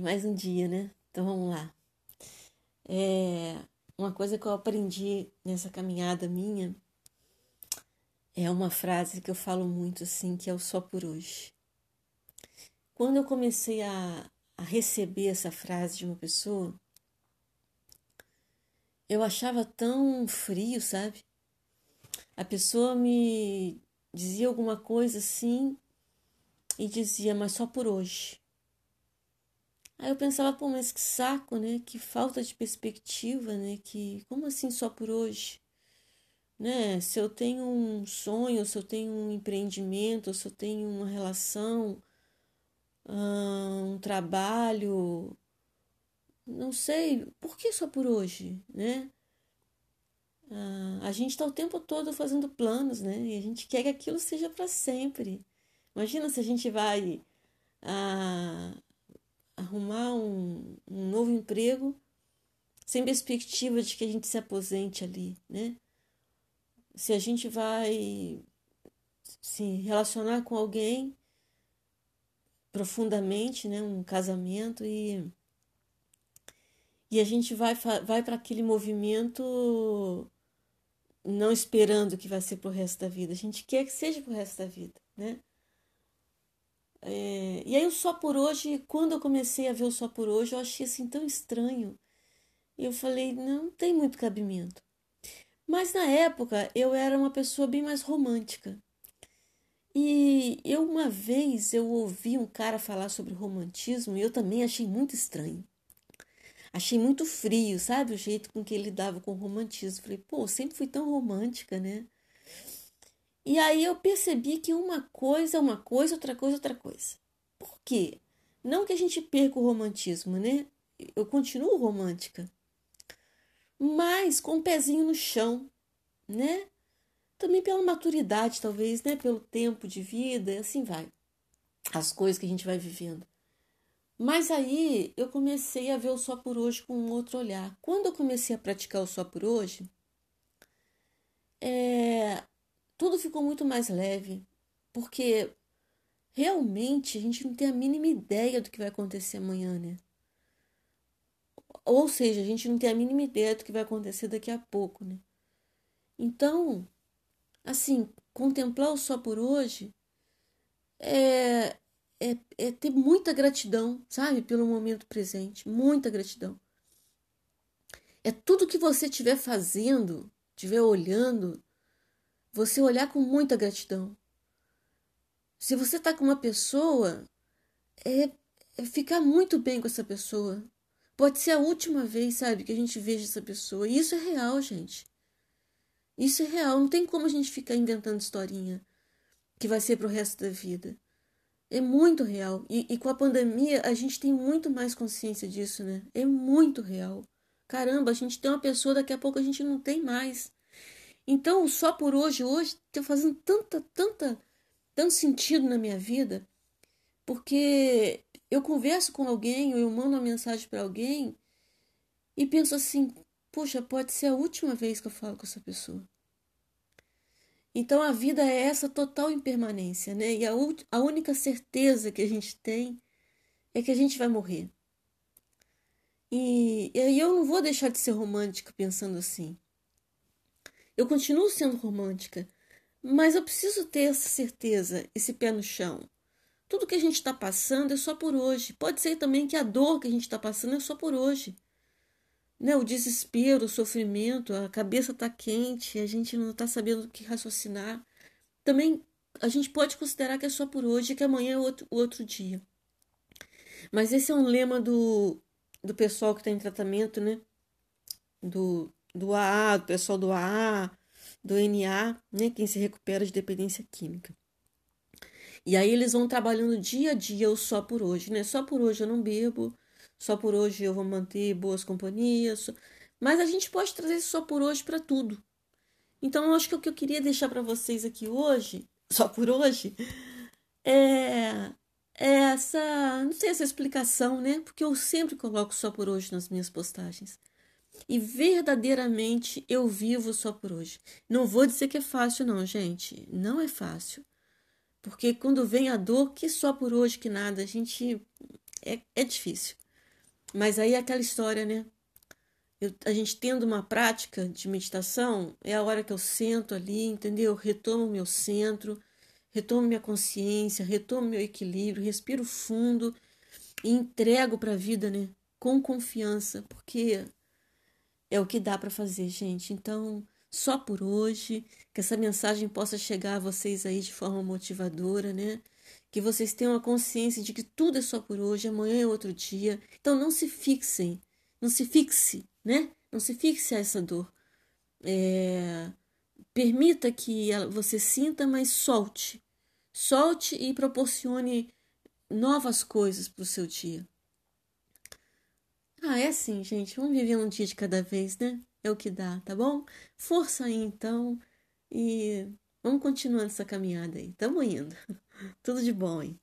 mais um dia, né? Então vamos lá. É, uma coisa que eu aprendi nessa caminhada minha é uma frase que eu falo muito assim, que é o só por hoje. Quando eu comecei a, a receber essa frase de uma pessoa, eu achava tão frio, sabe? A pessoa me dizia alguma coisa assim e dizia, mas só por hoje. Aí eu pensava, pô, mas que saco, né? Que falta de perspectiva, né? Que como assim só por hoje? Né? Se eu tenho um sonho, se eu tenho um empreendimento, se eu tenho uma relação, um trabalho, não sei, por que só por hoje, né? Ah, a gente está o tempo todo fazendo planos, né? E a gente quer que aquilo seja para sempre. Imagina se a gente vai ah, arrumar um, um novo emprego sem perspectiva de que a gente se aposente ali, né? Se a gente vai se relacionar com alguém profundamente, né, um casamento e e a gente vai vai para aquele movimento não esperando que vai ser pro resto da vida. A gente quer que seja pro resto da vida, né? É, e aí o Só Por Hoje, quando eu comecei a ver o Só Por Hoje, eu achei assim tão estranho. E eu falei, não tem muito cabimento. Mas na época eu era uma pessoa bem mais romântica. E eu uma vez eu ouvi um cara falar sobre romantismo e eu também achei muito estranho. Achei muito frio, sabe? O jeito com que ele lidava com o romantismo. Falei, pô, sempre fui tão romântica, né? E aí eu percebi que uma coisa é uma coisa, outra coisa é outra coisa. Por quê? Não que a gente perca o romantismo, né? Eu continuo romântica. Mas com o um pezinho no chão, né? Também pela maturidade, talvez, né? Pelo tempo de vida, assim vai. As coisas que a gente vai vivendo. Mas aí eu comecei a ver o só por hoje com um outro olhar. Quando eu comecei a praticar o só por hoje, é, tudo ficou muito mais leve, porque realmente a gente não tem a mínima ideia do que vai acontecer amanhã, né? Ou seja, a gente não tem a mínima ideia do que vai acontecer daqui a pouco, né? Então, assim, contemplar o só por hoje é, é, é ter muita gratidão, sabe, pelo momento presente, muita gratidão. É tudo que você estiver fazendo, estiver olhando, você olhar com muita gratidão. Se você está com uma pessoa, é, é ficar muito bem com essa pessoa. Pode ser a última vez, sabe, que a gente veja essa pessoa. E isso é real, gente. Isso é real. Não tem como a gente ficar inventando historinha que vai ser pro resto da vida. É muito real. E, e com a pandemia, a gente tem muito mais consciência disso, né? É muito real. Caramba, a gente tem uma pessoa, daqui a pouco a gente não tem mais. Então, só por hoje, hoje, está fazendo tanta, tanta, tanto sentido na minha vida, porque eu converso com alguém, ou eu mando uma mensagem para alguém e penso assim: puxa, pode ser a última vez que eu falo com essa pessoa. Então a vida é essa total impermanência, né? E a, a única certeza que a gente tem é que a gente vai morrer. E, e eu não vou deixar de ser romântica pensando assim. Eu continuo sendo romântica, mas eu preciso ter essa certeza, esse pé no chão. Tudo que a gente está passando é só por hoje. Pode ser também que a dor que a gente está passando é só por hoje. Né? O desespero, o sofrimento, a cabeça está quente, a gente não está sabendo o que raciocinar. Também a gente pode considerar que é só por hoje e que amanhã é outro, outro dia. Mas esse é um lema do, do pessoal que está em tratamento, né? Do, do AA, do pessoal do AA, do NA, né, quem se recupera de dependência química. E aí eles vão trabalhando dia a dia o só por hoje, né? Só por hoje eu não bebo, só por hoje eu vou manter boas companhias. Mas a gente pode trazer só por hoje para tudo. Então eu acho que o que eu queria deixar para vocês aqui hoje, só por hoje, é, é essa, não sei essa explicação, né? Porque eu sempre coloco só por hoje nas minhas postagens. E verdadeiramente eu vivo só por hoje. Não vou dizer que é fácil, não, gente. Não é fácil. Porque quando vem a dor, que só por hoje que nada, a gente é, é difícil. Mas aí é aquela história, né? Eu, a gente tendo uma prática de meditação, é a hora que eu sento ali, entendeu? Retomo meu centro, retomo minha consciência, retomo meu equilíbrio, respiro fundo e entrego para a vida, né? Com confiança, porque é o que dá para fazer, gente. Então, só por hoje, que essa mensagem possa chegar a vocês aí de forma motivadora, né? Que vocês tenham a consciência de que tudo é só por hoje, amanhã é outro dia. Então, não se fixem, não se fixe, né? Não se fixe a essa dor. É... Permita que você sinta, mas solte. Solte e proporcione novas coisas para o seu dia. Ah, é assim, gente. Vamos viver um dia de cada vez, né? É o que dá, tá bom? Força aí, então. E vamos continuando essa caminhada aí. Tamo indo. Tudo de bom, hein?